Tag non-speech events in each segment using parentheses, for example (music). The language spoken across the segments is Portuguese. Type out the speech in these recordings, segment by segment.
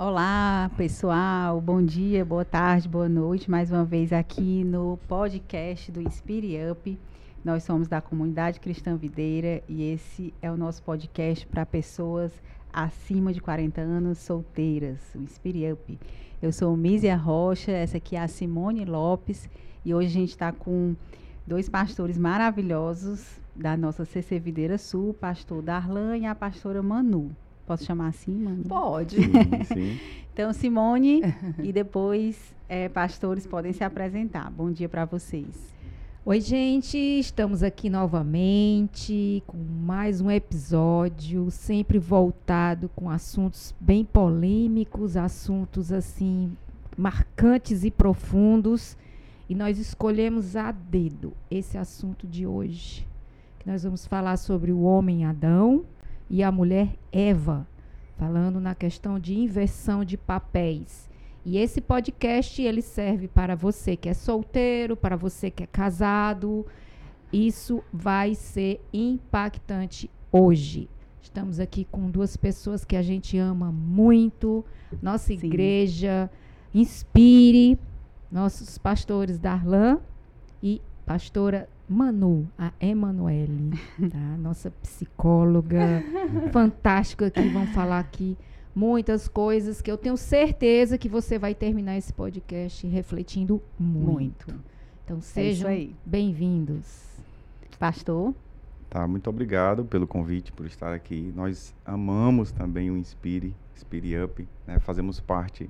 Olá, pessoal. Bom dia, boa tarde, boa noite. Mais uma vez aqui no podcast do Inspire Up. Nós somos da comunidade Cristã Videira e esse é o nosso podcast para pessoas acima de 40 anos solteiras, o Inspire Up. Eu sou Mísia Rocha, essa aqui é a Simone Lopes e hoje a gente está com dois pastores maravilhosos da nossa CC Videira Sul, o pastor Darlan e a pastora Manu. Posso chamar assim, mano? Pode. Sim, sim. (laughs) Então, Simone e depois é, pastores podem se apresentar. Bom dia para vocês. Oi, gente, estamos aqui novamente com mais um episódio, sempre voltado com assuntos bem polêmicos, assuntos assim marcantes e profundos. E nós escolhemos a dedo esse assunto de hoje, que nós vamos falar sobre o homem Adão e a mulher Eva, falando na questão de inversão de papéis. E esse podcast ele serve para você que é solteiro, para você que é casado. Isso vai ser impactante hoje. Estamos aqui com duas pessoas que a gente ama muito. Nossa Sim. igreja inspire nossos pastores Darlan e pastora Manu, a Emanuele, tá? (laughs) Nossa psicóloga fantástica que vão falar aqui muitas coisas que eu tenho certeza que você vai terminar esse podcast refletindo muito. Então É sejam aí. bem-vindos. Pastor, Tá, muito obrigado pelo convite, por estar aqui. Nós amamos também o Inspire, Inspire Up, né? Fazemos parte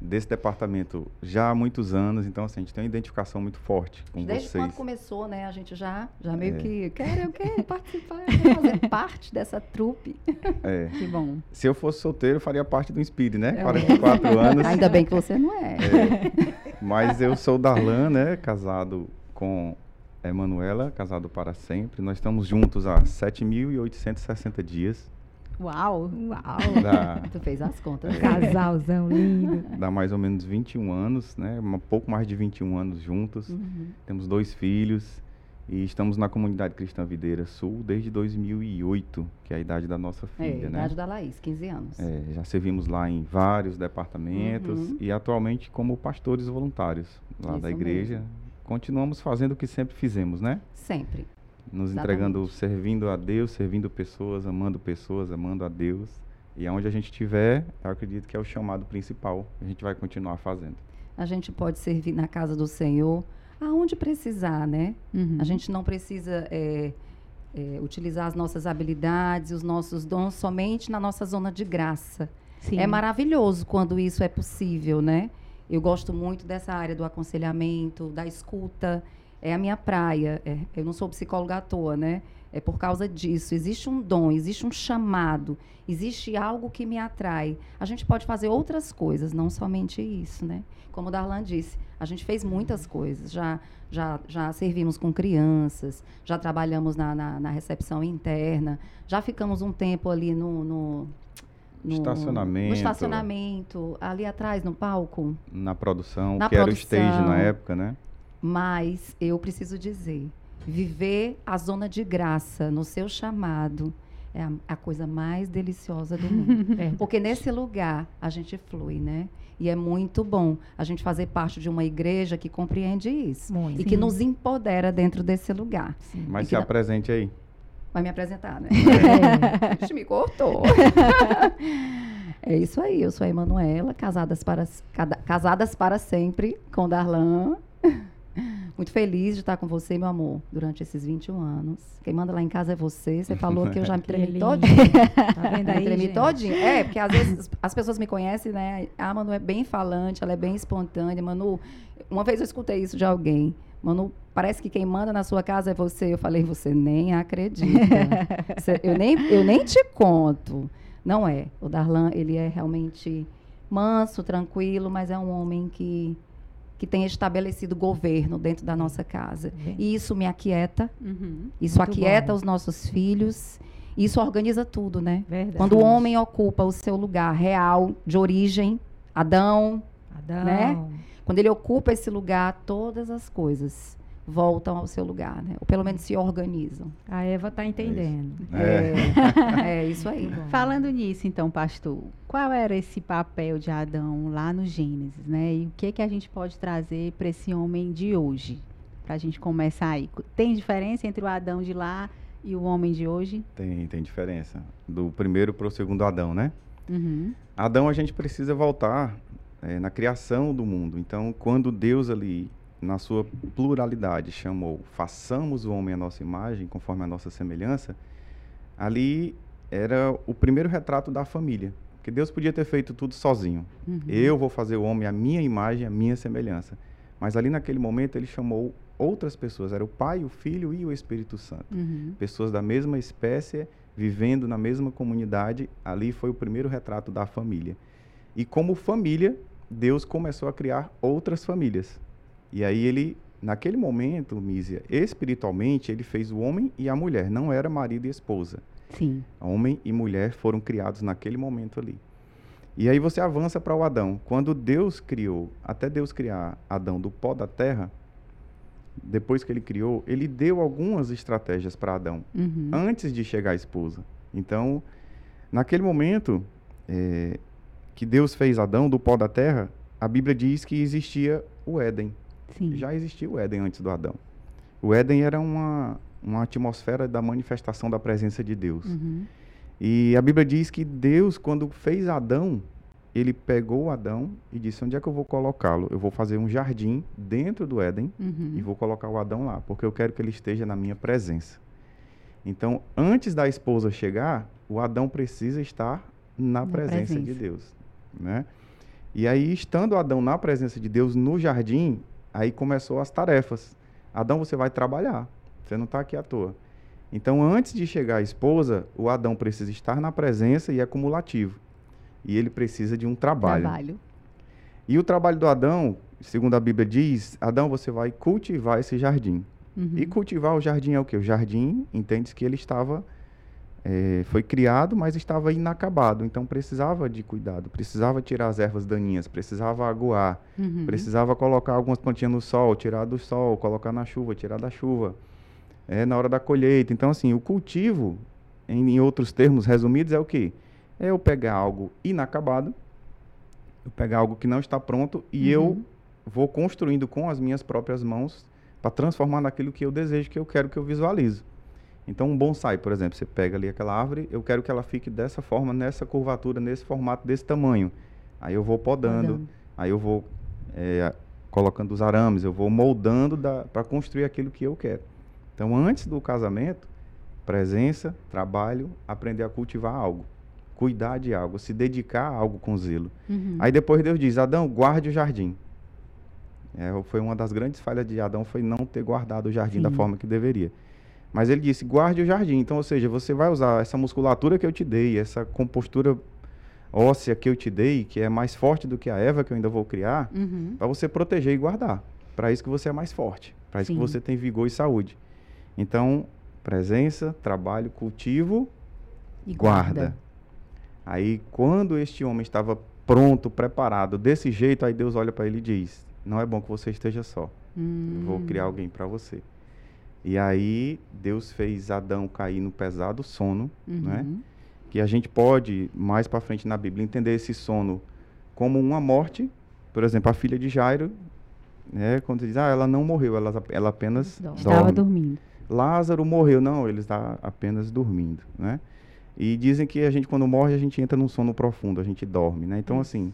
desse departamento já há muitos anos, então assim, a gente tem uma identificação muito forte com Desde vocês. quando começou, né? A gente já, já meio É. que quero, eu quero participar, eu quero fazer (laughs) parte dessa trupe. É. que bom. Se eu fosse solteiro, eu faria parte do Inspire, né? É. 44 (laughs) anos. Ainda bem que você não é. Mas eu sou Darlan, né? Casado com Emanuela, casado para sempre. Nós estamos juntos há 7.860 dias. Uau! Uau! Dá, Tu fez as contas. Um Casalzão lindo. dá mais ou menos 21 anos, né? Um pouco mais de 21 anos juntos. Uhum. Temos dois filhos e estamos na comunidade Cristã Videira Sul desde 2008, que é a idade da nossa É, filha, né? idade da Laís, 15 anos. É, já servimos lá em vários departamentos Uhum. e atualmente como pastores voluntários lá da Isso igreja. mesmo. Continuamos fazendo o que sempre fizemos, né? Sempre. Nos Exatamente. entregando, servindo a Deus, servindo pessoas, amando pessoas, amando a Deus. E aonde a gente estiver, eu acredito que é o chamado principal. A gente vai continuar fazendo. A gente pode servir na casa do Senhor aonde precisar, né? Uhum. A gente não precisa é, é, utilizar as nossas habilidades, os nossos dons somente na nossa zona de graça. Sim. É maravilhoso quando isso é possível, né? Eu gosto muito dessa área do aconselhamento, da escuta. É a minha praia. É, eu não sou psicóloga à toa, né? É por causa disso. Existe um dom, existe um chamado, existe algo que me atrai. A gente pode fazer outras coisas, não somente isso, né? Como o Darlan disse, a gente fez muitas coisas. Já, já, já servimos com crianças, já trabalhamos na, na, na recepção interna, já ficamos um tempo ali no- no, no Estacionamento. No estacionamento, ali atrás, no palco. Na produção, Na que era o produção. stage na época, né? Mas eu preciso dizer, viver a zona de graça no seu chamado é a, a coisa mais deliciosa do mundo. (laughs) Verdade. Porque nesse lugar a gente flui, né? E é muito bom a gente fazer parte de uma igreja que compreende isso. Muito. E que nos empodera dentro desse lugar. Sim. Mas E se apresente aí. Vai me apresentar, né? (laughs) É. Me cortou. (laughs) é isso aí, eu sou a Emanuela, casadas para, casadas para sempre com Darlan. Muito feliz de estar com você, meu amor, durante esses 21 anos. Quem manda lá em casa é você. Você falou que eu já me (laughs) tremi lindo. todinha. Tá vendo (laughs) aí, Me tremi gente? todinha. É, porque às vezes as pessoas me conhecem, né? A Manu é bem falante, ela é bem espontânea. Manu, uma vez eu escutei isso de alguém. Manu, parece que quem manda na sua casa é você. Eu falei, você nem acredita. (laughs) Você- eu, nem, eu nem te conto. Não é. O Darlan, ele é realmente manso, tranquilo, mas é um homem que, que tem estabelecido governo dentro da nossa casa. Bem- E isso me aquieta, Uhum. isso Muito aquieta bom. os nossos filhos, isso organiza tudo, né? Verdade. Quando o homem ocupa o seu lugar real, de origem, Adão, Adão. né? quando ele ocupa esse lugar, todas as coisas voltam ao seu lugar, né? Ou pelo menos se organizam. A Eva está entendendo. É, é (laughs) isso aí. Falando nisso, então, pastor, qual era esse papel de Adão lá no Gênesis, né? E o que que a gente pode trazer para esse homem de hoje? Para a gente começar aí. Tem diferença entre o Adão de lá e o homem de hoje? Tem, tem diferença. Do primeiro para o segundo Adão, né? Uhum. Adão, a gente precisa voltar é, na criação do mundo. Então, quando Deus ali, na sua pluralidade, chamou, façamos o homem à nossa imagem, conforme a nossa semelhança, ali era o primeiro retrato da família. Porque Deus podia ter feito tudo sozinho. Uhum. Eu vou fazer o homem à minha imagem, à minha semelhança. Mas ali naquele momento ele chamou outras pessoas. Era o Pai, o Filho e o Espírito Santo. Uhum. Pessoas da mesma espécie, vivendo na mesma comunidade. Ali foi o primeiro retrato da família. E como família, Deus começou a criar outras famílias. E aí ele, naquele momento, Mísia, espiritualmente, ele fez o homem e a mulher. Não era marido e esposa. Sim. Homem e mulher foram criados naquele momento ali. E aí você avança para o Adão. Quando Deus criou, até Deus criar Adão do pó da terra, depois que ele criou, ele deu algumas estratégias para Adão, Uhum. antes de chegar a esposa. Então, naquele momento é, que Deus fez Adão do pó da terra, a Bíblia diz que existia o Éden. Sim. Já existia o Éden antes do Adão. O Éden era uma, uma atmosfera da manifestação da presença de Deus. Uhum. E a Bíblia diz que Deus, quando fez Adão, ele pegou Adão e disse: Onde é que eu vou colocá-lo? Eu vou fazer um jardim dentro do Éden Uhum. e vou colocar o Adão lá, porque eu quero que ele esteja na minha presença. Então, antes da esposa chegar, o Adão precisa estar na, Na presença, de presença. Deus, né? E aí, estando Adão na presença de Deus no jardim, aí começou as tarefas. Adão, você vai trabalhar. Você não está aqui à toa. Então, antes de chegar a esposa, o Adão precisa estar na presença e é cumulativo. E ele precisa de um trabalho. Trabalho. E o trabalho do Adão, segundo a Bíblia diz, Adão, você vai cultivar esse jardim. Uhum. E cultivar o jardim é o quê? O jardim, entende que ele estava, eh, foi criado, mas estava inacabado. Então precisava de cuidado, precisava tirar as ervas daninhas, precisava aguar, Uhum. precisava colocar algumas plantinhas no sol, tirar do sol, colocar na chuva, tirar da chuva. É na hora da colheita. Então, assim, o cultivo, em, em outros termos resumidos, é o quê? É eu pegar algo inacabado, eu pegar algo que não está pronto e eu Uhum. vou construindo com as minhas próprias mãos para transformar naquilo que eu desejo, que eu quero, que eu visualizo. Então, um bonsai, por exemplo, você pega ali aquela árvore, eu quero que ela fique dessa forma, nessa curvatura, nesse formato, desse tamanho. Aí eu vou podando, Podando. aí eu vou é, colocando os arames, eu vou moldando para construir aquilo que eu quero. Então, antes do casamento, presença, trabalho, aprender a cultivar algo, cuidar de algo, se dedicar a algo com zelo. Uhum. Aí depois Deus diz: Adão, guarde o jardim. É, foi uma das grandes falhas de Adão foi não ter guardado o jardim da Sim. forma que deveria. Mas ele disse: guarde o jardim. Então, ou seja, você vai usar essa musculatura que eu te dei, essa compostura óssea que eu te dei, que é mais forte do que a Eva que eu ainda vou criar, Uhum. para você proteger e guardar. Para isso que você é mais forte, para isso que você tem vigor e saúde. Então, presença, trabalho, cultivo E guarda. Aí, quando este homem estava pronto, preparado, desse jeito, aí Deus olha para ele e diz: Não é bom que você esteja só. Eu vou criar Hum. alguém para você. E aí, Deus fez Adão cair no pesado sono, né? Uhum. Que a gente pode, mais para frente na Bíblia, entender esse sono como uma morte. Por exemplo, a filha de Jairo, né? Quando diz, ah, ela não morreu, ela, ela apenas Dorme. Estava dormindo. Lázaro morreu. Não, ele está apenas dormindo, né? E dizem que a gente, quando morre, a gente entra num sono profundo, a gente dorme, né? Então, assim,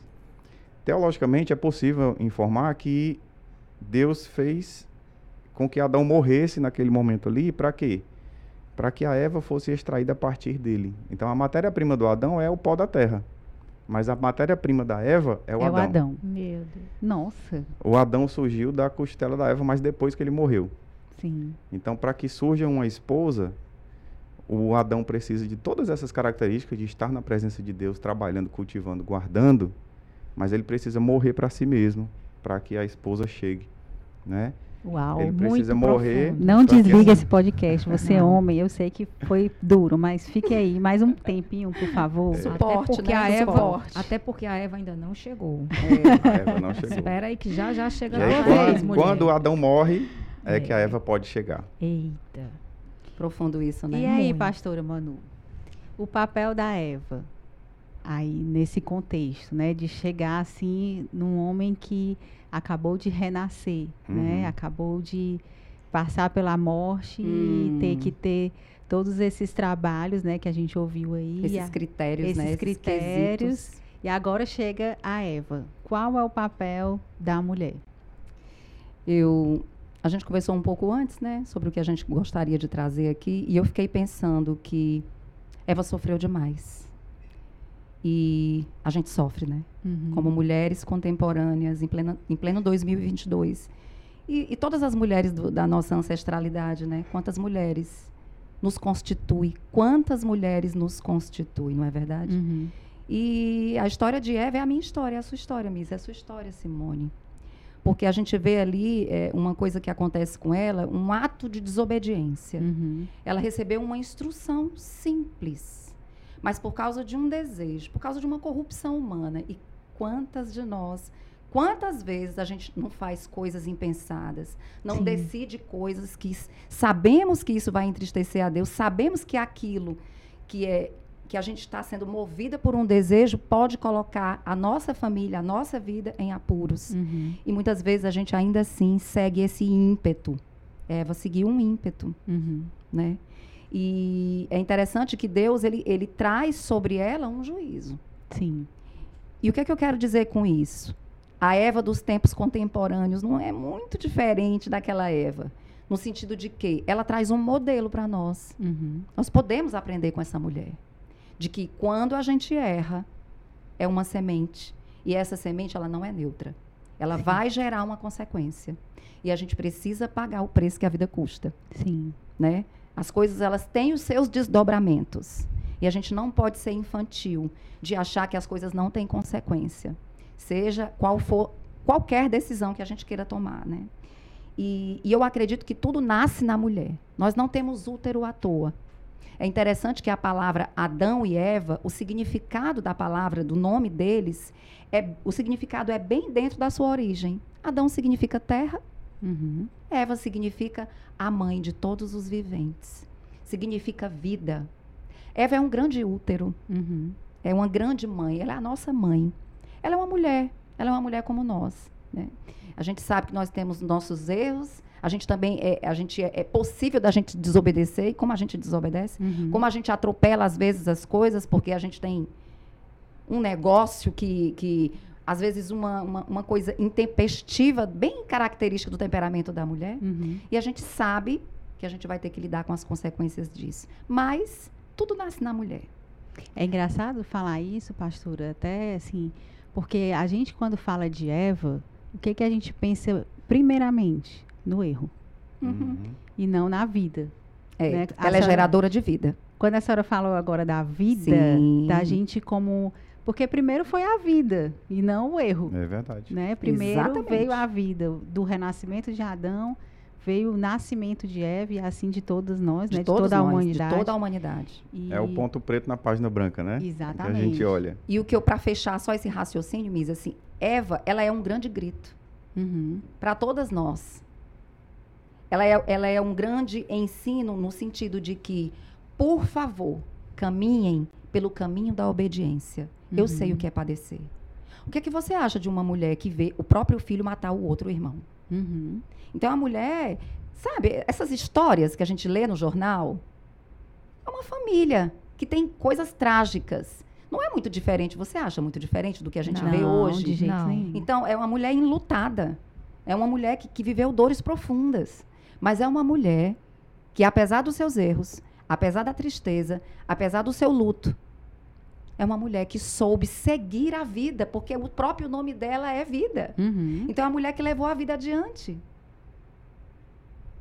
teologicamente é possível informar que Deus fez com que Adão morresse naquele momento ali, para quê? Para que a Eva fosse extraída a partir dele. Então, a matéria-prima do Adão é o pó da terra. Mas a matéria-prima da Eva é o é Adão. o Adão. Meu Deus. Nossa. O Adão surgiu da costela da Eva, mas depois que ele morreu. Sim. Então, para que surja uma esposa, o Adão precisa de todas essas características de estar na presença de Deus, trabalhando, cultivando, guardando, mas ele precisa morrer para si mesmo, para que a esposa chegue, né? Uau. ele muito precisa morrer. profundo. Não desliga assim- esse podcast. Você é homem, eu sei que foi duro, mas fique aí mais um (laughs) tempinho, por favor. Suporte, até porque né? a Eva, Suporte. até porque a Eva ainda não chegou. A Eva não chegou. Espera aí que já já chega E aí, vez, quando, quando Adão morre, é, É. que a Eva pode chegar. Eita. Profundo isso, né? E aí, Muito. pastora Manu, o papel da Eva aí nesse contexto, né, de chegar assim num homem que acabou de renascer, né, Uhum. acabou de passar pela morte Hum. e ter que ter todos esses trabalhos, né, que a gente ouviu aí. Esses a- critérios, esses né? Esses critérios. E agora chega a Eva. Qual é o papel da mulher? Eu, a gente conversou um pouco antes, né, sobre o que a gente gostaria de trazer aqui, e eu fiquei pensando que Eva sofreu demais. E a gente sofre, né? Uhum. Como mulheres contemporâneas, em, plena, em pleno 2022. E, e todas as mulheres do- da nossa ancestralidade, né? Quantas mulheres nos constitui? Quantas mulheres nos constituem, não é verdade? Uhum. E a história de Eva é a minha história, é a sua história, Miss, é a sua história, Simone. Porque a gente vê ali é, uma coisa que acontece com ela, um ato de desobediência. Uhum. Ela recebeu uma instrução simples, mas por causa de um desejo, por causa de uma corrupção humana. E quantas de nós, quantas vezes a gente não faz coisas impensadas, não Sim. decide coisas que sabemos que isso vai entristecer a Deus, sabemos que aquilo que é que a gente está sendo movida por um desejo pode colocar a nossa família, a nossa vida em apuros. Uhum. E muitas vezes a gente ainda assim segue esse ímpeto. Eva seguiu um ímpeto Uhum. né? E é interessante que Deus ele, ele traz sobre ela um juízo. Sim. E o que é que eu quero dizer com isso? A Eva dos tempos contemporâneos não é muito diferente daquela Eva, no sentido de que ela traz um modelo para nós. Uhum. Nós podemos aprender com essa mulher, de que quando a gente erra, é uma semente e essa semente ela não é neutra. Ela Sim. vai gerar uma consequência. E a gente precisa pagar o preço que a vida custa Sim. né? As coisas elas têm os seus desdobramentos. E a gente não pode ser infantil de achar que as coisas não têm consequência. Seja qual for qualquer decisão que a gente queira tomar, né? E, e eu acredito que tudo nasce na mulher. Nós não temos útero à toa. É interessante que a palavra Adão e Eva, o significado da palavra, do nome deles, é, o significado é bem dentro da sua origem. Adão significa terra, Uhum. Eva significa a mãe de todos os viventes. Significa vida. Eva é um grande útero, Uhum. é uma grande mãe, ela é a nossa mãe. Ela é uma mulher, ela é uma mulher como nós. Né? A gente sabe que nós temos nossos erros, a gente também é, a gente é, é possível da gente desobedecer, e como a gente desobedece? Uhum. Como a gente atropela às vezes as coisas, porque a gente tem um negócio que, que às vezes, uma, uma, uma coisa intempestiva, bem característica do temperamento da mulher. Uhum. E a gente sabe que a gente vai ter que lidar com as consequências disso. Mas tudo nasce na mulher. É engraçado falar isso, pastora, até assim, porque a gente quando fala de Eva, o que que a gente pensa primeiramente no erro Uhum. e não na vida. É, Né? Ela é senhora- geradora de vida. Quando a senhora falou agora da vida, Sim. da gente como porque primeiro foi a vida e não o erro, É verdade. né? Primeiro Exatamente. veio a vida, do renascimento de Adão, veio o nascimento de Eva e assim de todas nós, De, né? De todos toda a nós, humanidade. De toda a humanidade. E- É o ponto preto na página branca, né? Que a Exatamente. gente olha. E o que eu, para fechar só esse raciocínio, Misa, assim, Eva, ela é um grande grito Uhum. para todas nós. Ela é, ela é um grande ensino no sentido de que, por favor, caminhem pelo caminho da obediência. Eu Uhum. sei o que é padecer. O que é que você acha de uma mulher que vê o próprio filho matar o outro irmão? Uhum. Então a mulher, sabe, essas histórias que a gente lê no jornal, é uma família que tem coisas trágicas. Não é muito diferente, você acha muito diferente do que a gente vê Não, hoje? de jeito Não. nenhum. Então, é uma mulher enlutada. É uma mulher que, que viveu dores profundas. Mas é uma mulher que, apesar dos seus erros, apesar da tristeza, apesar do seu luto, é uma mulher que soube seguir a vida, porque o próprio nome dela é vida. Uhum. Então, é uma mulher que levou a vida adiante.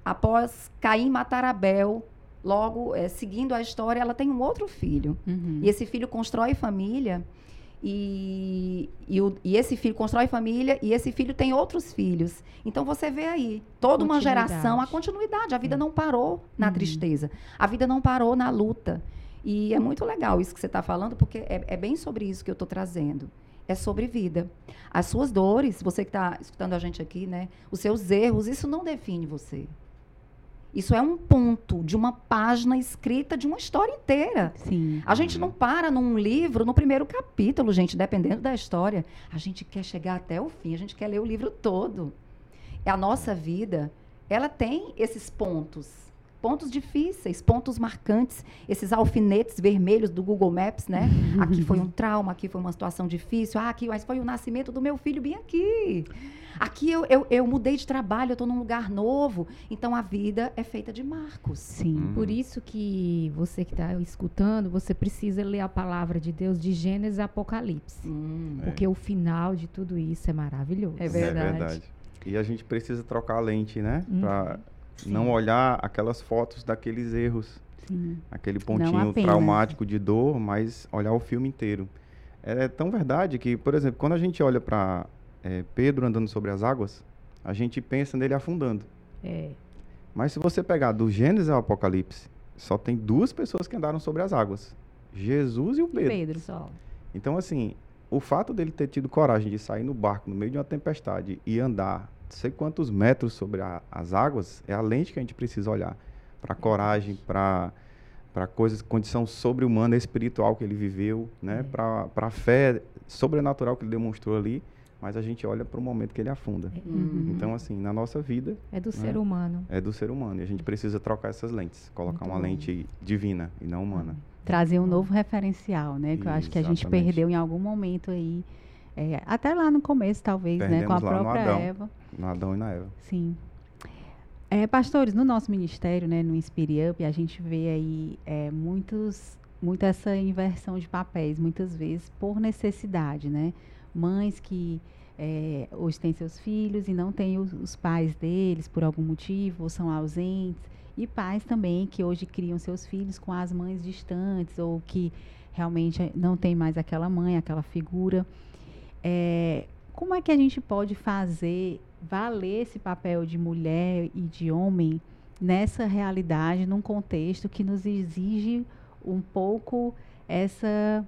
Após Caim matar Abel, logo, eh, seguindo a história, ela tem um outro filho. Uhum. E esse filho constrói família. E, e, o- e esse filho constrói família e esse filho tem outros filhos. Então você vê aí toda uma geração, a continuidade. A vida não parou na Uhum. tristeza. A vida não parou na luta. E é muito legal isso que você está falando, porque é, é bem sobre isso que eu estou trazendo. é sobre vida. As suas dores, você que está escutando a gente aqui, né? Os seus erros, isso não define você. Isso é um ponto de uma página escrita de uma história inteira. Sim. A gente não para num livro, no primeiro capítulo, gente, dependendo da história. A gente quer chegar até o fim, a gente quer ler o livro todo. A nossa vida, ela tem esses pontos. Pontos difíceis, pontos marcantes, esses alfinetes vermelhos do Google Maps, né? (laughs) Aqui foi um trauma, aqui foi uma situação difícil, ah, aqui, mas foi o nascimento do meu filho bem aqui. Aqui eu, eu, eu mudei de trabalho, eu estou num lugar novo. Então a vida é feita de marcos. Sim. Hum. Por isso que você que está escutando, você precisa ler a palavra de Deus de Gênesis a Apocalipse. Hum. É. Porque o final de tudo isso é maravilhoso. É verdade. É verdade. E a gente precisa trocar a lente, né? Hum. Pra Sim. não olhar aquelas fotos daqueles erros, Sim. aquele pontinho traumático de dor, mas olhar o filme inteiro. É tão verdade que, por exemplo, quando a gente olha para Pedro andando sobre as águas, a gente pensa nele afundando. É. Mas se você pegar do Gênesis ao Apocalipse, só tem duas pessoas que andaram sobre as águas: Jesus e o E Pedro. Pedro. Só. Então, assim, o fato dele ter tido coragem de sair no barco no meio de uma tempestade e andar sei quantos metros sobre a- as águas é a lente que a gente precisa olhar para coragem, para para coisas, condição sobre-humana, espiritual que ele viveu, né? É. Para a fé sobrenatural que ele demonstrou ali, mas a gente olha para o momento que ele afunda. Uhum. Então, assim, na nossa vida É do ser humano. é do ser humano e a gente precisa trocar essas lentes, colocar Muito uma bom. lente divina e não humana. Trazer um novo referencial, né? Que eu acho que a gente perdeu em algum momento aí. é, até lá no começo, talvez, né? Com a Perdemos lá no própria Adão. Eva. No Adão e na Eva. Sim. É, pastores, no nosso ministério, né, no Inspire Up, a gente vê aí é, muitos, muito essa inversão de papéis, muitas vezes por necessidade, né? Mães que é, hoje têm seus filhos e não têm os, os pais deles por algum motivo, ou são ausentes. E pais também que hoje criam seus filhos com as mães distantes, ou que realmente não tem mais aquela mãe, aquela figura. É, como é que a gente pode fazer valer esse papel de mulher e de homem nessa realidade, num contexto que nos exige um pouco essa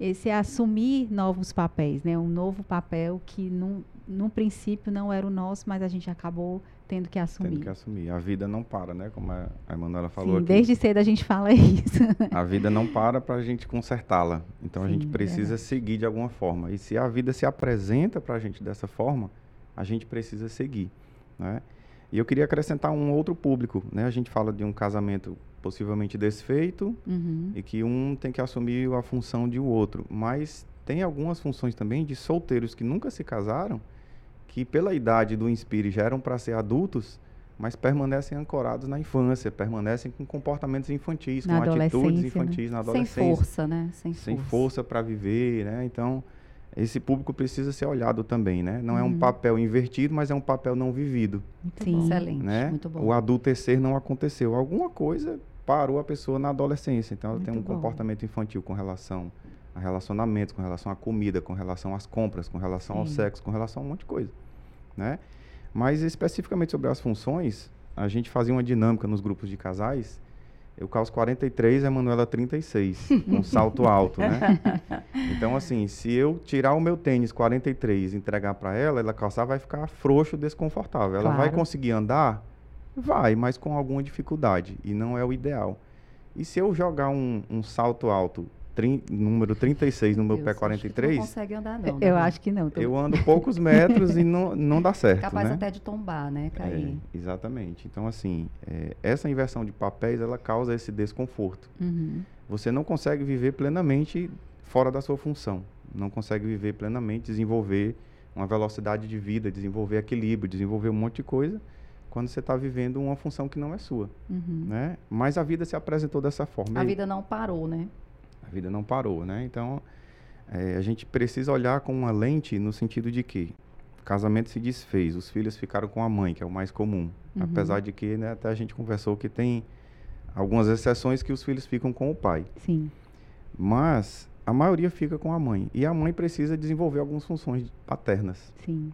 esse assumir novos papéis, né? Um novo papel que num, num princípio não era o nosso, mas a gente acabou tendo que assumir. Tendo que assumir. A vida não para, né? Como a a Emanuela falou Sim, aqui. desde cedo a gente fala (laughs) isso. A vida não para para a gente consertá-la. Então a gente Sim, precisa seguir de alguma forma. E se a vida se apresenta para a gente dessa forma, a gente precisa seguir, né? E eu queria acrescentar um outro público, né? A gente fala de um casamento possivelmente desfeito Uhum. e que um tem que assumir a função de o outro, mas tem algumas funções também de solteiros que nunca se casaram, que pela idade do Inspire já eram para ser adultos, mas permanecem ancorados na infância, permanecem com comportamentos infantis, Na com atitudes né? infantis na Sem adolescência força, né? Sem, sem força. força para viver, né? Então, esse público precisa ser olhado também, né? Não é um Uhum. papel invertido, mas é um papel não vivido, Muito Sim. bom. Excelente, né? muito bom. O adultecer não aconteceu. Alguma coisa parou a pessoa na adolescência. Então, ela tem um Muito bom. comportamento infantil com relação a relacionamentos, com relação à comida, com relação às compras, com relação ao Sim. sexo, com relação a um monte de coisa, né? Mas especificamente sobre as funções, a gente fazia uma dinâmica nos grupos de casais. Eu calço 43, a Manuela 36, com salto alto, né? (laughs) Então, assim, se eu tirar o meu tênis 43 e entregar para ela, ela calçar vai ficar frouxo, desconfortável. Ela vai Claro. conseguir andar? Vai, mas com alguma dificuldade. E não é o ideal. E se eu jogar um, um salto alto, trin- número 36 no meu Deus, pé acho que tu Não 43, consegue andar, não. Eu né? acho que não. tô- eu ando poucos metros e não, (laughs) não dá certo, Capaz né? até de tombar, né? É, Cair. exatamente. Então, assim, é, essa inversão de papéis, ela causa esse desconforto. Uhum. Você não consegue viver plenamente fora da sua função. Não consegue viver plenamente, desenvolver uma velocidade de vida, desenvolver equilíbrio, desenvolver um monte de coisa, quando você está vivendo uma função que não é sua, Uhum. né? Mas a vida se apresentou dessa forma. A E vida não parou, né? A vida não parou, né? Então, é, a gente precisa olhar com uma lente no sentido de que o casamento se desfez, os filhos ficaram com a mãe, que é o mais comum. Uhum. Apesar de que, né, até a gente conversou que tem algumas exceções que os filhos ficam com o pai. Sim. Mas a maioria fica com a mãe. E a mãe precisa desenvolver algumas funções paternas. Sim.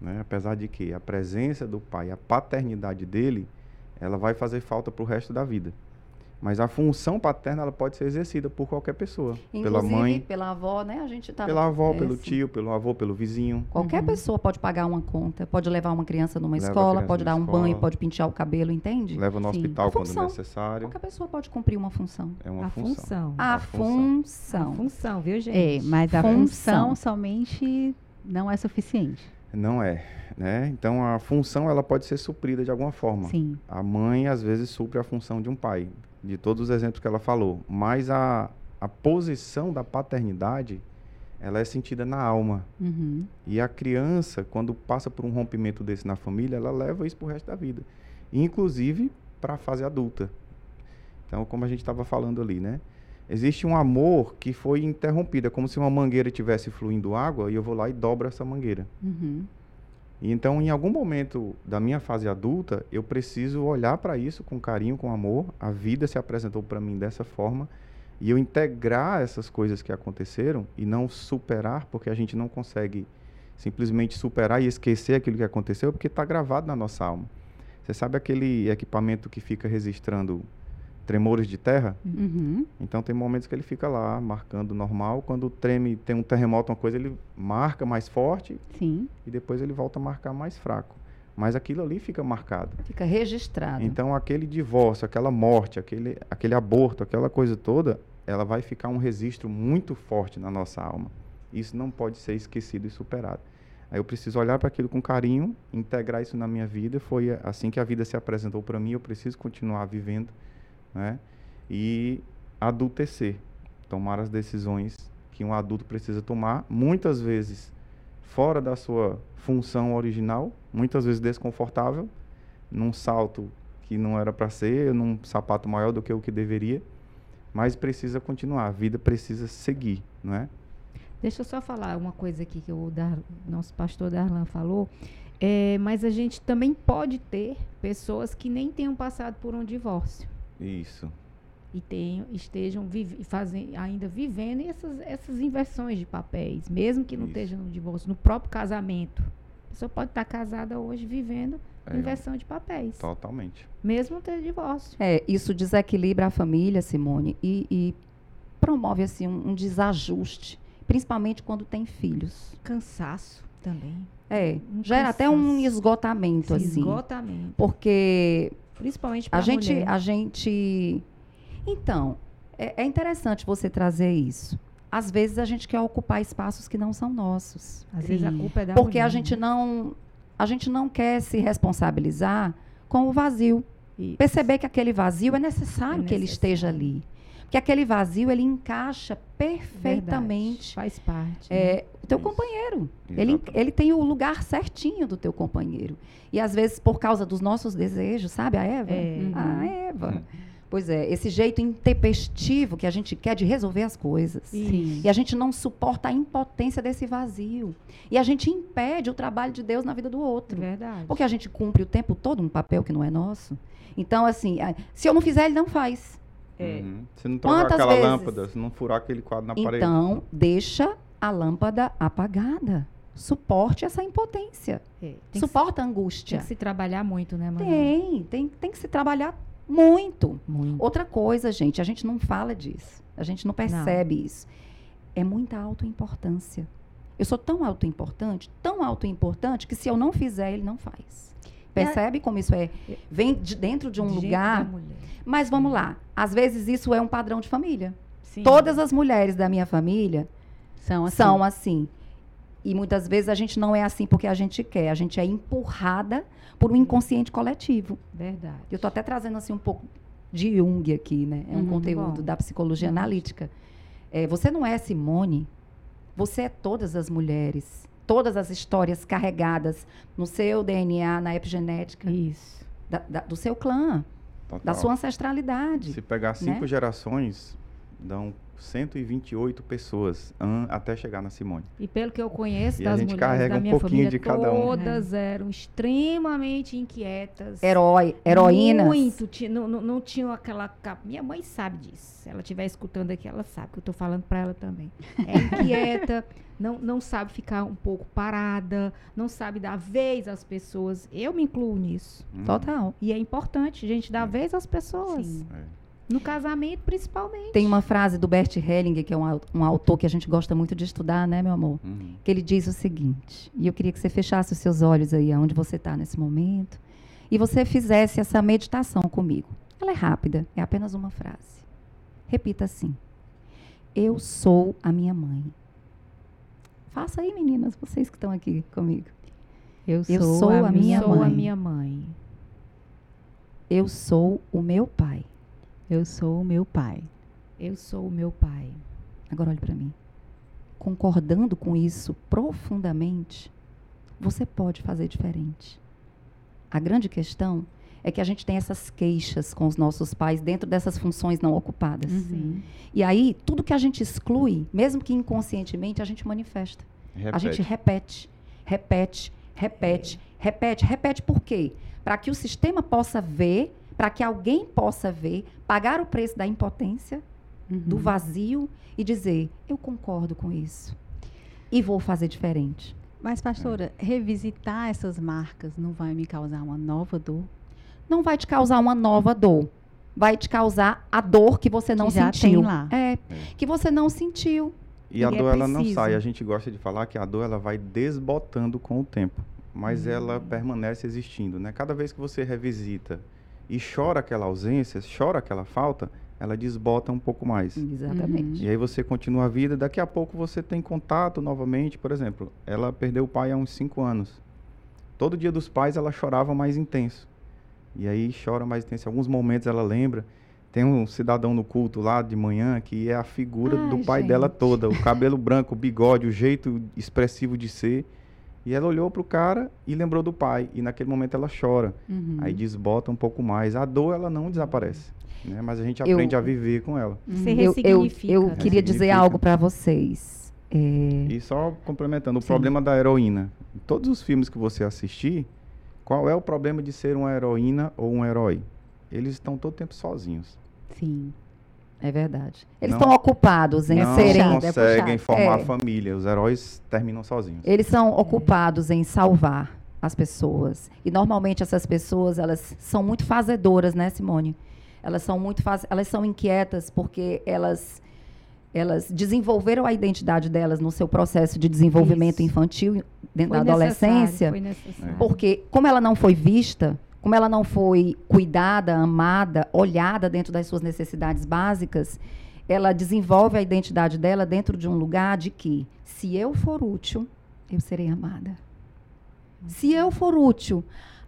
Né? Apesar de que a presença do pai, a paternidade dele, ela vai fazer falta para o resto da vida. Mas a função paterna ela pode ser exercida por qualquer pessoa, Inclusive, pela mãe, pela avó, né? A gente tá pela avó, é, pelo tio, pelo avô, pelo vizinho. Qualquer Uhum. pessoa pode pagar uma conta, pode levar uma criança numa Leva escola, criança pode dar um escola. banho, pode pentear o cabelo, entende? Leva no Sim. hospital A quando função. necessário. Qualquer pessoa pode cumprir uma função. É uma a função. função. A, A função. função. A função, viu, gente? É, mas a Função. função somente não é suficiente. Não é, né? Então a função ela pode ser suprida de alguma forma. Sim. A mãe às vezes supre a função de um pai, de todos os exemplos que ela falou, mas a, a posição da paternidade ela é sentida na alma. Uhum. E a criança, quando passa por um rompimento desse na família, ela leva isso pro resto da vida. Inclusive para a fase adulta. Então, como a gente estava falando ali, né? Existe um amor que foi interrompido. É como se uma mangueira tivesse fluindo água e eu vou lá e dobro essa mangueira. Uhum. E então, em algum momento da minha fase adulta, eu preciso olhar para isso com carinho, com amor. A vida se apresentou para mim dessa forma e eu integrar essas coisas que aconteceram e não superar, porque a gente não consegue simplesmente superar e esquecer aquilo que aconteceu, porque está gravado na nossa alma. Você sabe aquele equipamento que fica registrando tremores de terra? Uhum. Então tem momentos que ele fica lá marcando normal, quando treme, tem um terremoto, uma coisa, ele marca mais forte Sim. e depois ele volta a marcar mais fraco. Mas aquilo ali fica marcado. Fica registrado. Então aquele divórcio, aquela morte, aquele, aquele aborto, aquela coisa toda, ela vai ficar um registro muito forte na nossa alma. Isso não pode ser esquecido e superado. Aí eu preciso olhar para aquilo com carinho, integrar isso na minha vida. Foi assim que a vida se apresentou para mim. Eu preciso continuar vivendo, né? E adultecer, tomar as decisões que um adulto precisa tomar, muitas vezes fora da sua função original, muitas vezes desconfortável, num salto que não era para ser, num sapato maior do que o que deveria, mas precisa continuar, a vida precisa seguir, não é? Deixa eu só falar uma coisa aqui que o Dar- nosso pastor Darlan falou. É, mas a gente também pode ter pessoas que nem tenham passado por um divórcio Isso. e tenham, estejam vive, fazem, ainda vivendo essas, essas inversões de papéis, mesmo que não Isso. esteja no divórcio, no próprio casamento. A pessoa pode estar casada hoje vivendo É, inversão de papéis, Totalmente. mesmo não ter divórcio. É, isso desequilibra a família, Simone, e, e promove assim um, um desajuste, principalmente quando tem filhos. Cansaço também. É, Um gera até um cansaço. esgotamento assim, Esgotamento. porque Principalmente para a gente, mulher. a gente, então é, é interessante você trazer isso. Às vezes a gente quer ocupar espaços que não são nossos. Às vezes a culpa é da Porque mulher, a gente não a gente não quer se responsabilizar com o vazio. Isso. Perceber que aquele vazio é necessário É que ele necessário. esteja ali. Porque aquele vazio ele encaixa perfeitamente Verdade, Faz parte. né? é, o teu Isso. companheiro. Ele, Exatamente. ele tem o lugar certinho do teu companheiro. E às vezes, por causa dos nossos desejos, sabe a Eva? É. A Eva. Pois é, esse jeito intempestivo que a gente quer de resolver as coisas. Sim. E a gente não suporta a impotência desse vazio. E a gente impede o trabalho de Deus na vida do outro. Verdade. Porque a gente cumpre o tempo todo um papel que não é nosso. Então, assim, se eu não fizer, ele não faz. É. Uhum. Se não trocar Quantas aquela vezes? lâmpada, se não furar aquele quadro na parede. Então, deixa a lâmpada apagada. Suporte essa impotência. É, tem, Suporta a tem angústia. que se trabalhar muito, né, mãe? Tem, tem, tem que se trabalhar muito. Muito. Outra coisa, gente, a gente não fala disso. A gente não percebe isso. É muita autoimportância. Eu sou tão autoimportante, tão autoimportante, que se eu não fizer, ele não faz. Percebe como isso é? Vem de dentro de um De lugar. Mas vamos lá. Às vezes isso é um padrão de família. Sim. Todas as mulheres da minha família São assim. são assim. E muitas vezes a gente não é assim porque a gente quer. A gente é empurrada por um inconsciente coletivo. Verdade. Eu estou até trazendo assim um pouco de Jung aqui, né? É um Uhum, conteúdo bom. da psicologia analítica. É, você não é Simone, você é todas as mulheres, todas as histórias carregadas no seu DNA, na epigenética Isso. da- da- do seu clã, Total. da sua ancestralidade. Se pegar cinco né? gerações, dão 128 pessoas an- até chegar na Simone. E pelo que eu conheço E a das gente mulheres carrega da um minha pouquinho família, de cada um. todas eram extremamente inquietas. Herói, heroínas. Muito. Não, não, não tinham aquela. Minha mãe sabe disso. Se ela estiver escutando aqui, ela sabe que eu estou falando para ela também. É (laughs) inquieta, não, não sabe ficar um pouco parada, não sabe dar vez às pessoas. Eu me incluo nisso. Hum, Total. E é importante, gente, dar Sim. vez às pessoas. Sim. é. No casamento, principalmente. Tem uma frase do Bert Hellinger, que é um, um autor que a gente gosta muito de estudar, né, meu amor? Uhum. Que ele diz o seguinte, e eu queria que você fechasse os seus olhos aí, aonde você está nesse momento, e você fizesse essa meditação comigo. Ela é rápida, é apenas uma frase. Repita assim: Eu sou a minha mãe. Faça aí, meninas, vocês que estão aqui comigo. Eu sou, Eu sou a minha sou a mãe. minha mãe. Eu sou o meu pai. Eu sou o meu pai. Eu sou o meu pai. Agora olhe para mim. Concordando com isso profundamente, você pode fazer diferente. A grande questão é que a gente tem essas queixas com os nossos pais dentro dessas funções não ocupadas. Uhum. E aí, tudo que a gente exclui, mesmo que inconscientemente, a gente manifesta. A gente repete, repete, repete, repete, repete. Por quê? Para que o sistema possa ver, para que alguém possa ver, pagar o preço da impotência, do Uhum. vazio e dizer: eu concordo com isso e vou fazer diferente. Mas, pastora, revisitar essas marcas não vai me causar uma nova dor? Não vai te causar uma nova dor. Vai te causar a dor que você não Que já sentiu. tem lá. É, que você não sentiu. E a E é dor ela não sai. A gente gosta de falar que a dor ela vai desbotando com o tempo, mas Hum. ela permanece existindo, né? Cada vez que você revisita e chora aquela ausência, chora aquela falta, ela desbota um pouco mais. Exatamente. E aí você continua a vida, daqui a pouco você tem contato novamente. Por exemplo, ela perdeu o pai há uns cinco anos. Todo dia dos pais ela chorava mais intenso. E aí chora mais intenso. Alguns momentos ela lembra. Tem um cidadão no culto lá de manhã que é a figura Ai, do pai dela gente. toda. O cabelo branco, o bigode, o jeito expressivo de ser. E ela olhou pro cara e lembrou do pai. E naquele momento ela chora. Uhum. Aí desbota um pouco mais. A dor ela não desaparece. Né? Mas a gente Eu- aprende a viver com ela. Você Eu, eu, ressignifica. eu né? queria dizer algo para vocês. É, E só complementando, o Sim. problema da heroína. Em todos os filmes que você assistir, qual é o problema de ser uma heroína ou um herói? Eles estão todo tempo sozinhos. Sim. É verdade. Eles Não- estão ocupados em não serem. é conseguem puxado. formar É. família. Os heróis terminam sozinhos. Eles são ocupados em salvar as pessoas. E normalmente essas pessoas, elas são muito fazedoras, né, Simone? Elas são muito faz... elas são inquietas porque elas elas desenvolveram a identidade delas no seu processo de desenvolvimento Isso. infantil dentro Foi da necessário, adolescência. Foi necessário. Porque, como ela não foi vista, como ela não foi cuidada, amada, olhada dentro das suas necessidades básicas, ela desenvolve a identidade dela dentro de um lugar de que, se eu for útil, eu serei amada. Se eu for útil,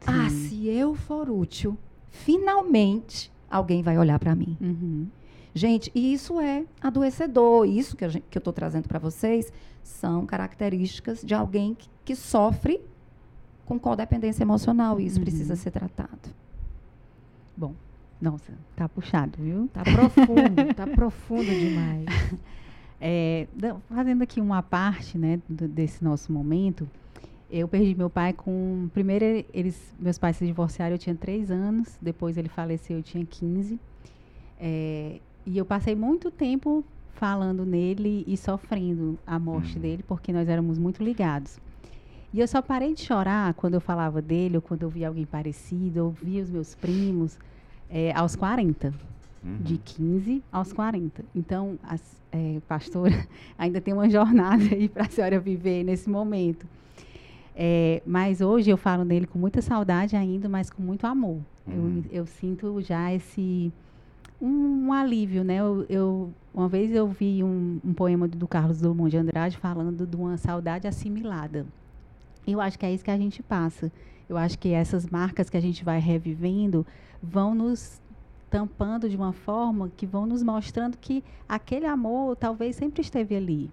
ah, Sim. se eu for útil, finalmente alguém vai olhar para mim. Uhum. Gente, e isso é adoecedor. Isso que, gente- que eu estou trazendo para vocês são características de alguém que, que sofre com codependência emocional. E isso Uhum. precisa ser tratado. Nossa, tá puxado, viu? Tá profundo, (laughs) tá profundo demais. (laughs) É, da- fazendo aqui uma parte, né, do- desse nosso momento, eu perdi meu pai com. Primeiro, ele- eles, meus pais se divorciaram, eu tinha três anos, depois ele faleceu, eu tinha 15. É, e eu passei muito tempo falando nele e sofrendo a morte Uhum. dele, porque nós éramos muito ligados. E eu só parei de chorar quando eu falava dele, ou quando eu via alguém parecido, ou via os meus primos, é, aos 40 Uhum. de 15 aos 40. Então, as, é, pastora, (laughs) ainda tem uma jornada aí para a senhora viver nesse momento. É, mas hoje eu falo nele com muita saudade ainda, mas com muito amor. Uhum. Eu, eu sinto já esse um, um alívio, né? Eu, eu- uma vez eu vi um, um poema do Carlos Drummond de Andrade falando de uma saudade assimilada. Eu acho que é isso que a gente passa. Eu acho que essas marcas que a gente vai revivendo vão nos tampando de uma forma que vão nos mostrando que aquele amor talvez sempre esteve ali.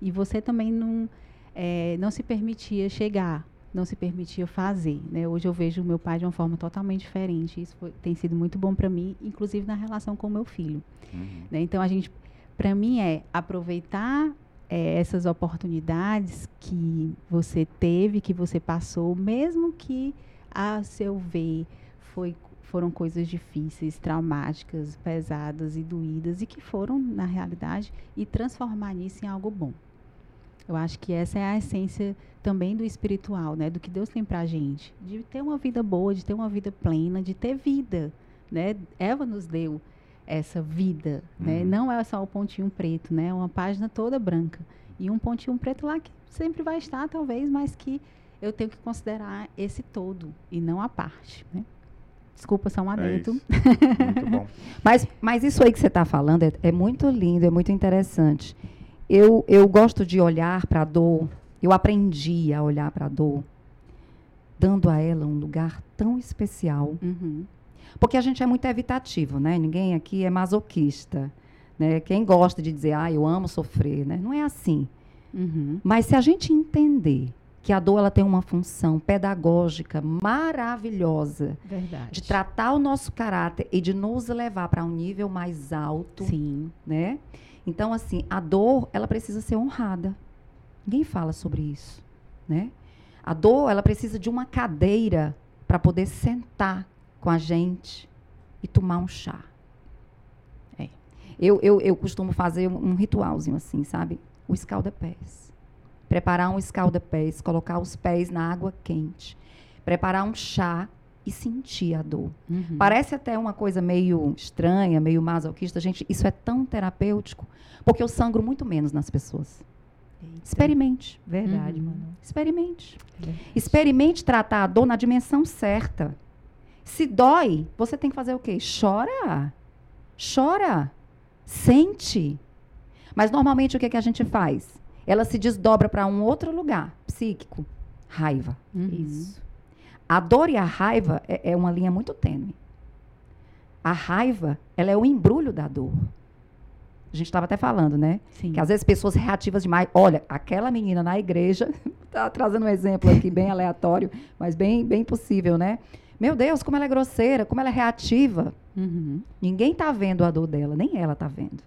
E você também não, eh, não se permitia chegar, não se permitia fazer. Né? Hoje eu vejo o meu pai de uma forma totalmente diferente. Isso foi- tem sido muito bom para mim, inclusive na relação com o meu filho. Uhum. né? Então a gente, para mim é aproveitar eh, essas oportunidades que você teve, que você passou, mesmo que a seu ver foi, foram coisas difíceis, traumáticas, pesadas e doídas e que foram na realidade e transformar nisso em algo bom. Eu acho que essa é a essência também do espiritual, né? Do que Deus tem pra gente, de ter uma vida boa, de ter uma vida plena, de ter vida, né? Eva nos deu essa vida, né? Uhum. Não é só o pontinho preto, né? É uma página toda branca e um pontinho preto lá que sempre vai estar, talvez, mas que eu tenho que considerar esse todo e não a parte, né? Desculpa, só um É adendo. isso. Muito bom. (laughs) Mas, mas isso aí que você está falando é, é muito lindo, é muito interessante. Eu, eu gosto de olhar para a dor, eu aprendi a olhar para a dor, dando a ela um lugar tão especial. Uhum. Porque a gente é muito evitativo, né? Ninguém aqui é masoquista. Né? Quem gosta de dizer, ah, eu amo sofrer, né? Não é assim. Uhum. Mas se a gente entender que a dor ela tem uma função pedagógica maravilhosa Verdade. de tratar o nosso caráter e de nos levar para um nível mais alto, Sim. né? Então, assim, a dor, ela precisa ser honrada. Ninguém fala sobre isso, né? A dor, ela precisa de uma cadeira para poder sentar com a gente e tomar um chá. É. Eu, eu, eu costumo fazer um, ritualzinho assim, sabe? O escalda-pés. Preparar um escalda-pés, colocar os pés na água quente. Preparar um chá e sentir a dor. Uhum. Parece até uma coisa meio estranha, meio masoquista. Gente, isso é tão terapêutico, porque eu sangro muito menos nas pessoas. Eita. Experimente. Verdade, Uhum. mano. Experimente. É. Experimente tratar a dor na dimensão certa. Se dói, você tem que fazer o quê? Chora. Chora. Sente. Mas normalmente o que, que a gente faz? Ela se desdobra para um outro lugar psíquico. Raiva. Uhum. Isso. A dor e a raiva é, é uma linha muito tênue. A raiva, ela é o embrulho da dor. A gente estava até falando, né? Sim. Que às vezes pessoas reativas demais. Olha, aquela menina na igreja, (laughs) tá trazendo um exemplo aqui bem aleatório, mas bem, bem possível, né? Meu Deus, como ela é grosseira, como ela é reativa. Uhum. Ninguém tá vendo a dor dela, nem ela tá vendo.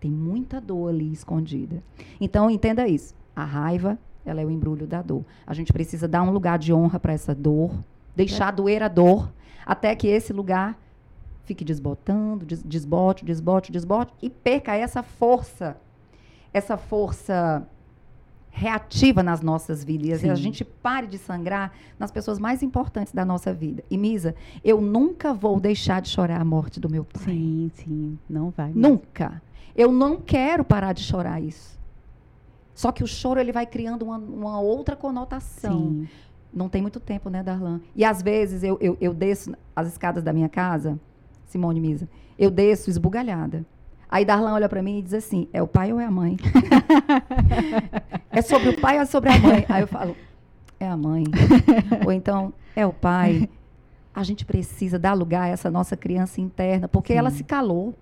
Tem muita dor ali escondida. Então, entenda isso. A raiva, ela é o embrulho da dor. A gente precisa dar um lugar de honra para essa dor, deixar doer a dor, até que esse lugar fique desbotando, des- desbote, desbote, desbote e perca essa força, essa força reativa nas nossas vidas. E a Sim. gente pare de sangrar nas pessoas mais importantes da nossa vida. E Misa, eu nunca vou deixar de chorar a morte do meu pai. Sim, sim. Não vai. Nunca. Eu não quero parar de chorar isso. Só que o choro ele vai criando uma, uma outra conotação. Sim. Não tem muito tempo, né, Darlan? E às vezes eu, eu, eu desço as escadas da minha casa, Simone Misa, eu desço esbugalhada. Aí Darlan olha pra mim e diz assim: é o pai ou é a mãe? (laughs) é sobre o pai ou é sobre a mãe? Aí eu falo: é a mãe. (laughs) ou então, é o pai. A gente precisa dar lugar a essa nossa criança interna, porque ela Sim. se calou.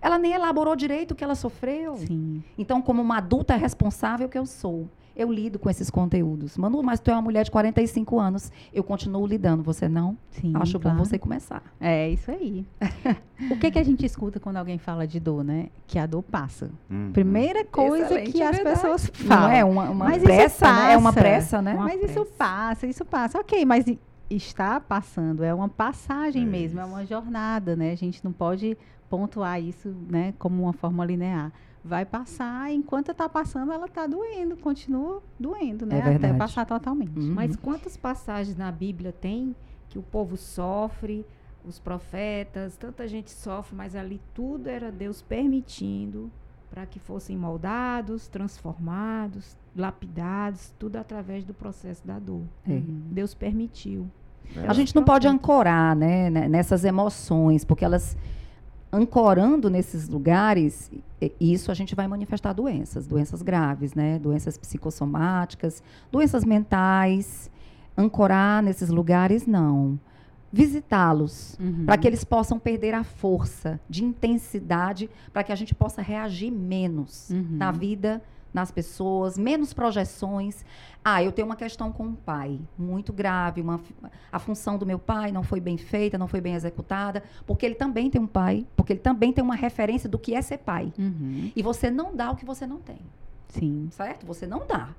Ela nem elaborou direito o que ela sofreu. Sim. Então, como uma adulta responsável que eu sou, eu lido com esses conteúdos. Manu, mas tu é uma mulher de 45 anos. Eu continuo lidando, você não? Sim. Acho claro. bom você começar. É isso aí. (laughs) o que, que a gente escuta quando alguém fala de dor, né? Que a dor passa. Uhum. Primeira coisa Excelente, que é as verdade. pessoas falam. Não é uma, uma Mas isso pressa, né? É uma pressa, né? Uma Mas isso pressa. passa, isso passa. Ok, mas está passando, é uma passagem É mesmo, é isso. uma jornada, né? A gente não pode pontuar isso, né, como uma forma linear. Vai passar, enquanto está passando, ela está doendo, continua doendo, né? É Até passar totalmente. Uhum. Mas quantas passagens na Bíblia tem que o povo sofre, os profetas, tanta gente sofre, mas ali tudo era Deus permitindo para que fossem moldados, transformados, lapidados, tudo através do processo da dor. É. Uhum. Deus permitiu. A gente não pode ancorar, né, né, nessas emoções, porque elas ancorando nesses lugares, isso a gente vai manifestar doenças, doenças graves, né, doenças psicossomáticas, doenças mentais. Ancorar nesses lugares não. Visitá-los, Uhum. para que eles possam perder a força de intensidade, para que a gente possa reagir menos Uhum. na vida, nas pessoas, menos projeções. Ah, eu tenho uma questão com o pai, muito grave, uma, a função do meu pai não foi bem feita, não foi bem executada, porque ele também tem um pai, porque ele também tem uma referência do que é ser pai. Uhum. E você não dá o que você não tem, Sim. certo? Você não dá.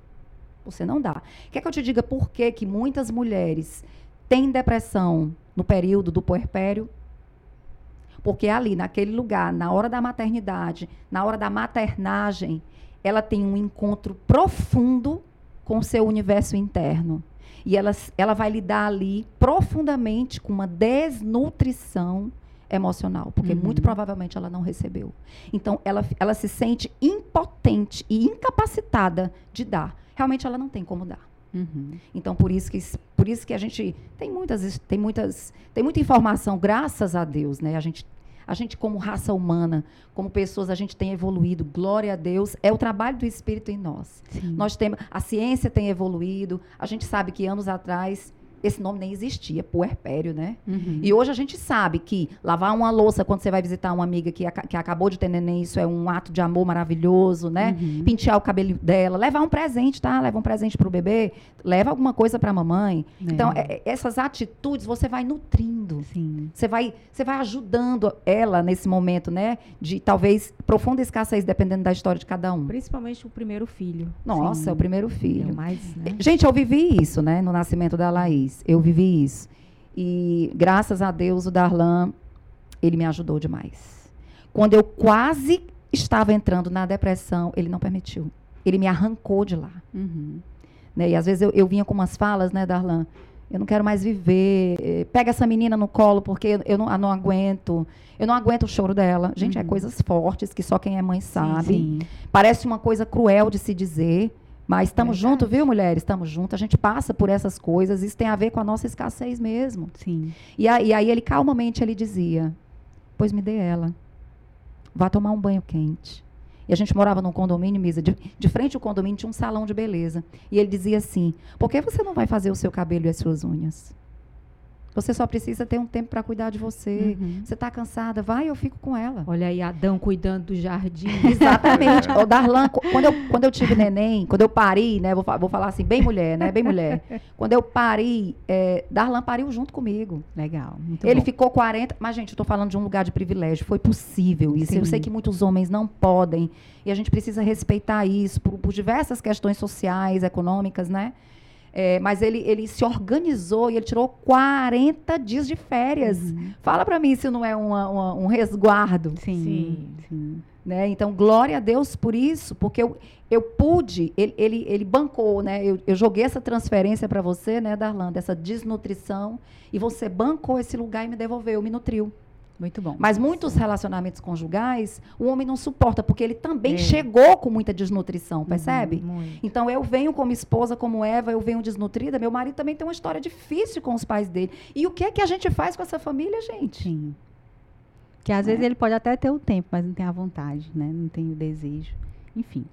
Você não dá. Quer que eu te diga por que que muitas mulheres têm depressão no período do puerpério? Porque ali, naquele lugar, na hora da maternidade, na hora da maternagem, ela tem um encontro profundo com o seu universo interno. E ela, ela vai lidar ali profundamente com uma desnutrição emocional, porque Uhum. muito provavelmente ela não recebeu. Então, ela, ela se sente impotente e incapacitada de dar. Realmente, ela não tem como dar. Uhum. Então, por isso que, por isso que a gente tem muitas, tem muitas, tem muita informação, graças a Deus, né? A gente, a gente como raça humana, como pessoas, a gente tem evoluído. Glória a Deus. É o trabalho do Espírito em nós. Sim. Nós temos, a ciência tem evoluído. A gente sabe que anos atrás esse nome nem existia, puerpério, né? Uhum. E hoje a gente sabe que lavar uma louça quando você vai visitar uma amiga que, que acabou de ter neném, isso é um ato de amor maravilhoso, né? Uhum. Pentear o cabelo dela, levar um presente, tá? Leva um presente pro bebê, leva alguma coisa pra mamãe. É. Então, é- é- essas atitudes você vai nutrindo. Sim. Você vai, você vai ajudando ela nesse momento, né? De talvez profunda escassez, dependendo da história de cada um. Principalmente o primeiro filho. Nossa, Sim. é o primeiro É filho. o mais, né? Gente, eu vivi isso, né? No nascimento da Laís. Eu vivi isso. E graças a Deus o Darlan, ele me ajudou demais. Quando eu quase estava entrando na depressão, ele não permitiu. Ele me arrancou de lá. Uhum. né? E às vezes eu, eu vinha com umas falas, né, Darlan? Eu não quero mais viver. eh, Pega essa menina no colo porque eu não, eu não aguento. Eu não aguento o choro dela. Gente, é Uhum. coisas fortes que só quem é mãe sabe. Sim. Parece uma coisa cruel de se dizer, mas estamos juntos, viu, mulheres? Estamos juntos. A gente passa por essas coisas. Isso tem a ver com a nossa escassez mesmo. Sim. E, a- e aí ele calmamente ele dizia: Pois me dê ela. Vá tomar um banho quente. E a gente morava num condomínio, Misa, de, de frente ao condomínio tinha um salão de beleza. E ele dizia assim: Por que você não vai fazer o seu cabelo e as suas unhas? Você só precisa ter um tempo para cuidar de você. Uhum. Você está cansada? Vai, eu fico com ela. Olha aí, Adão cuidando do jardim. (laughs) Exatamente. (laughs) O Darlan, quando eu, quando eu tive neném, quando eu pari, né? Vou, vou falar assim, bem mulher, né? Bem mulher. (laughs) Quando eu pari, é, Darlan pariu junto comigo. Legal. Ele bom. ficou 40. Mas, gente, eu tô falando de um lugar de privilégio. Foi possível isso. Eu Sim. sei que muitos homens não podem. E a gente precisa respeitar isso por, por diversas questões sociais, econômicas, né? É, mas ele, ele se organizou e ele tirou 40 dias de férias. Uhum. Fala pra mim se não é uma- uma- um resguardo. Sim. Sim. Sim. né? Então, glória a Deus por isso, porque eu, eu pude, ele, ele, ele bancou, né? Eu, eu joguei essa transferência para você, né, Darlan, dessa desnutrição, e você bancou esse lugar e me devolveu, me nutriu. Muito bom. Mas muitos relacionamentos conjugais, o homem não suporta, porque ele também É. chegou com muita desnutrição, percebe? Muito. Então eu venho como esposa, como Eva, eu venho desnutrida, meu marido também tem uma história difícil com os pais dele. E o que é que a gente faz com essa família, gente? Sim. Que às vezes ele pode até ter o tempo, mas não tem a vontade, né? Não tem o desejo. Enfim.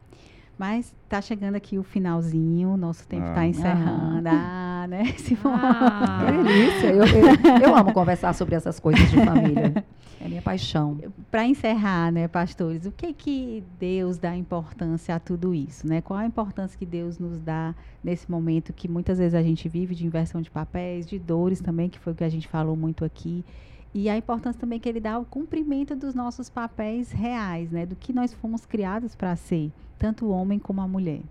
Mas tá chegando aqui o finalzinho, nosso tempo Ah. tá encerrando. Ah, né? (laughs) Se for- Ah. Que delícia. Eu, eu, eu amo conversar sobre essas coisas de família. É minha paixão. Para encerrar, né, pastores, o que que Deus dá importância a tudo isso, né? Qual a importância que Deus nos dá nesse momento que muitas vezes a gente vive de inversão de papéis, de dores também, que foi o que a gente falou muito aqui, e a importância também que ele dá ao cumprimento dos nossos papéis reais, né, do que nós fomos criados para ser, tanto o homem como a mulher.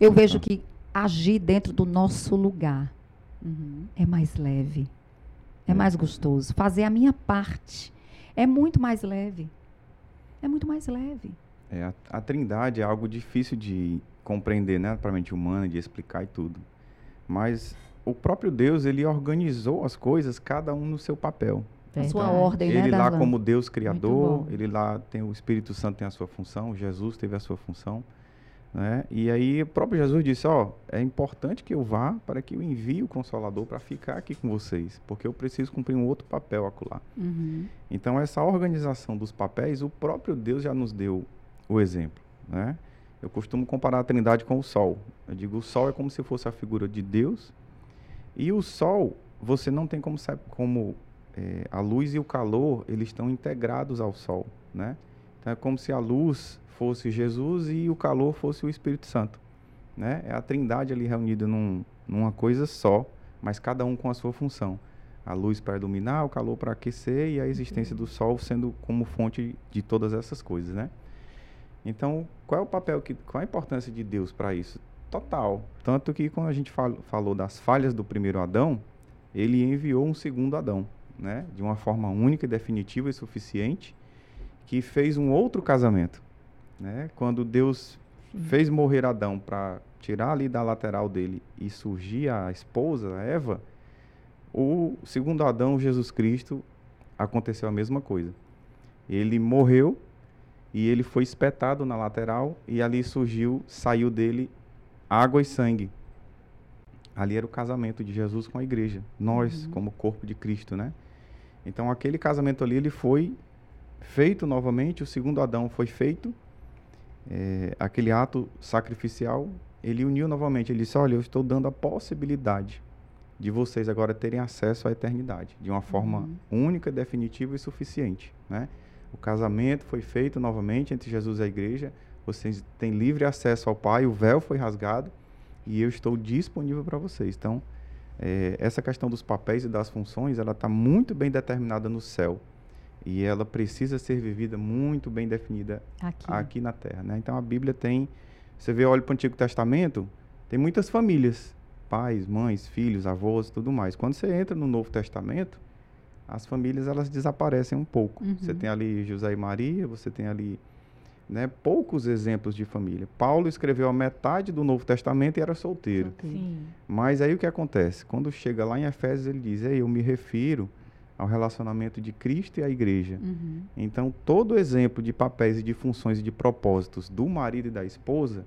Eu vejo que agir dentro do nosso lugar Uhum. é mais leve, é mais gostoso. Fazer a minha parte é muito mais leve. É muito mais leve. É, a, a trindade é algo difícil de compreender, né, para a mente humana, de explicar e tudo. Mas o próprio Deus, ele organizou as coisas, cada um no seu papel. A sua Verdade. ordem, né, ele lá Darlan? como Deus criador, ele lá tem o Espírito Santo tem a sua função, Jesus teve a sua função, né? E aí o próprio Jesus disse, ó, é importante que eu vá para que eu envie o Consolador para ficar aqui com vocês, porque eu preciso cumprir um outro papel acolá. Uhum. Então essa organização dos papéis, o próprio Deus já nos deu o exemplo, né? Eu costumo comparar a Trindade com o Sol. Eu digo, o Sol é como se fosse a figura de Deus e o Sol, você não tem como saber como eh, a luz e o calor, eles estão integrados ao Sol, né? Então é como se a luz fosse Jesus e o calor fosse o Espírito Santo, né? É a Trindade ali reunida num, numa coisa só, mas cada um com a sua função a luz para iluminar, o calor para aquecer e a existência do sol sendo como fonte de todas essas coisas, né? Então, qual é o papel que, qual a importância de Deus para isso? Total. Tanto que quando a gente fal, falou das falhas do primeiro Adão, ele enviou um segundo Adão, né? De uma forma única, definitiva e suficiente, que fez um outro casamento, né? Quando Deus fez morrer Adão para tirar ali da lateral dele e surgir a esposa, a Eva, o segundo Adão, Jesus Cristo, aconteceu a mesma coisa. Ele morreu e ele foi espetado na lateral e ali surgiu, saiu dele água e sangue. Ali era o casamento de Jesus com a igreja, nós Uhum. como corpo de Cristo, né? Então aquele casamento ali ele foi feito novamente, o segundo Adão foi feito, é, aquele ato sacrificial, ele uniu novamente, ele disse, olha, eu estou dando a possibilidade de vocês agora terem acesso à eternidade, de uma forma única, definitiva e suficiente, né? O casamento foi feito novamente entre Jesus e a igreja, vocês têm livre acesso ao Pai, o véu foi rasgado e eu estou disponível para vocês. Então, é, essa questão dos papéis e das funções, ela está muito bem determinada no céu e ela precisa ser vivida muito bem definida Aqui. aqui na Terra. Né? Então, a Bíblia tem, você vê, olha para o Antigo Testamento, tem muitas famílias, pais, mães, filhos, avós, tudo mais. Quando você entra no Novo Testamento, as famílias elas desaparecem um pouco. Você Uhum. tem ali José e Maria, você tem ali né, poucos exemplos de família. Paulo escreveu a metade do Novo Testamento e era solteiro. Sim. Mas aí o que acontece? Quando chega lá em Efésios, ele diz: Ei, eu me refiro ao relacionamento de Cristo e a igreja. Uhum. Então, todo exemplo de papéis e de funções e de propósitos do marido e da esposa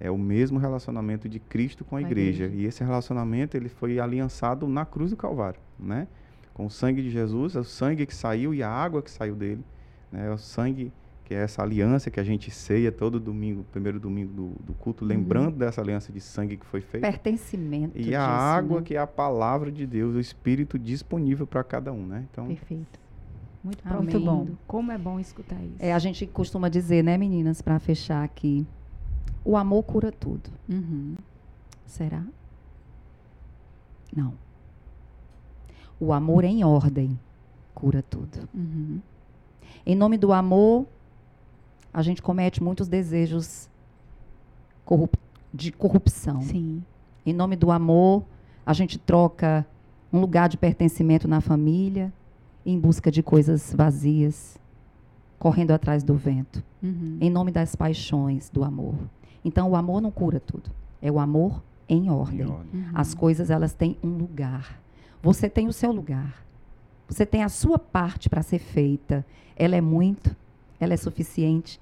é o mesmo relacionamento de Cristo com a, a igreja. igreja. E esse relacionamento ele foi aliançado na cruz do Calvário, né? Com o sangue de Jesus, é o sangue que saiu e a água que saiu dele, né? É o sangue que é essa aliança que a gente ceia todo domingo, primeiro domingo do, do culto, Uhum. lembrando dessa aliança de sangue que foi feita. Pertencimento. E disso, a água, né? que é a palavra de Deus, o Espírito disponível para cada um, né? Então, Perfeito. Muito Amém. profundo. bom. Como é bom escutar isso. É, a gente costuma dizer, né, meninas, para fechar aqui, o amor cura tudo. Uhum. Será? Não. O amor em ordem cura tudo. Uhum. Em nome do amor, a gente comete muitos desejos corrup- de corrupção. Sim. Em nome do amor, a gente troca um lugar de pertencimento na família em busca de coisas vazias, correndo atrás do vento. Uhum. Em nome das paixões do amor. Então, o amor não cura tudo. É o amor em ordem. em ordem. Uhum. As coisas elas têm um lugar. Você tem o seu lugar. Você tem a sua parte para ser feita. Ela é muito, ela é suficiente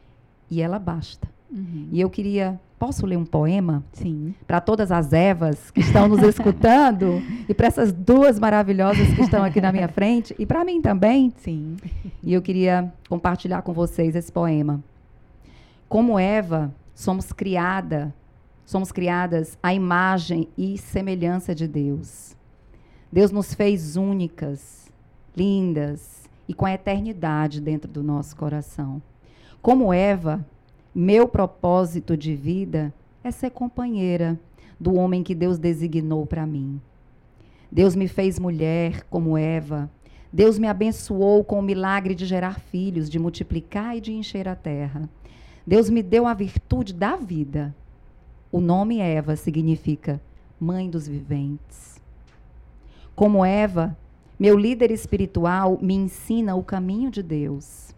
e ela basta. Uhum. E eu queria, posso ler um poema Sim. para todas as Evas que estão nos escutando (laughs) e para essas duas maravilhosas que estão aqui na minha frente e para mim também. Sim. E eu queria compartilhar com vocês esse poema. Como Eva, somos criada, somos criadas à imagem e semelhança de Deus. Deus nos fez únicas, lindas e com a eternidade dentro do nosso coração. Como Eva, meu propósito de vida é ser companheira do homem que Deus designou para mim. Deus me fez mulher como Eva. Deus me abençoou com o milagre de gerar filhos, de multiplicar e de encher a terra. Deus me deu a virtude da vida. O nome Eva significa mãe dos viventes. Como Eva, meu líder espiritual me ensina o caminho de Deus.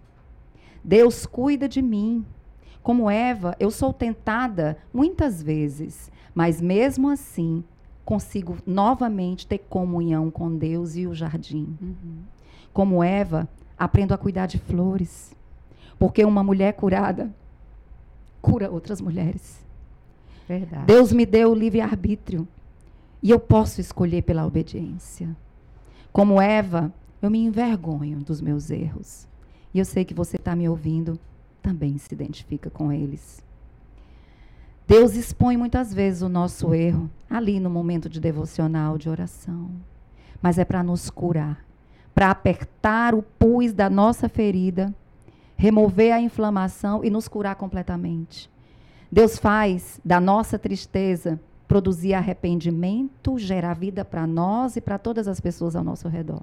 Deus cuida de mim. Como Eva, eu sou tentada muitas vezes, mas mesmo assim consigo novamente ter comunhão com Deus e o jardim. Uhum. Como Eva, aprendo a cuidar de flores, porque uma mulher curada cura outras mulheres. Verdade. Deus me deu o livre-arbítrio e eu posso escolher pela obediência. Como Eva, eu me envergonho dos meus erros. E eu sei que você está me ouvindo, também se identifica com eles. Deus expõe muitas vezes o nosso erro ali no momento de devocional, de oração. Mas é para nos curar, para apertar o pus da nossa ferida, remover a inflamação e nos curar completamente. Deus faz da nossa tristeza produzir arrependimento, gerar vida para nós e para todas as pessoas ao nosso redor.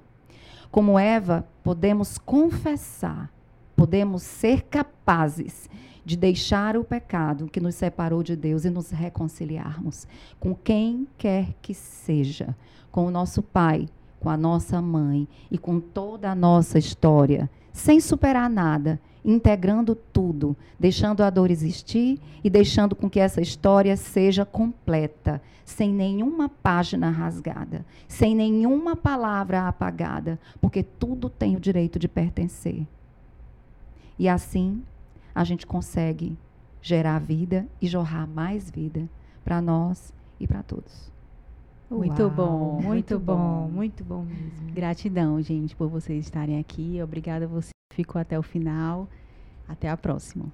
Como Eva, podemos confessar, podemos ser capazes de deixar o pecado que nos separou de Deus e nos reconciliarmos com quem quer que seja, com o nosso pai, com a nossa mãe e com toda a nossa história, sem superar nada integrando tudo, deixando a dor existir e deixando com que essa história seja completa, sem nenhuma página rasgada, sem nenhuma palavra apagada, porque tudo tem o direito de pertencer. E assim, a gente consegue gerar vida e jorrar mais vida para nós e para todos. Muito Uau, bom, muito, bom. muito bom mesmo. Gratidão, gente, por vocês estarem aqui. Obrigada a você que ficou até o final. Até a próxima.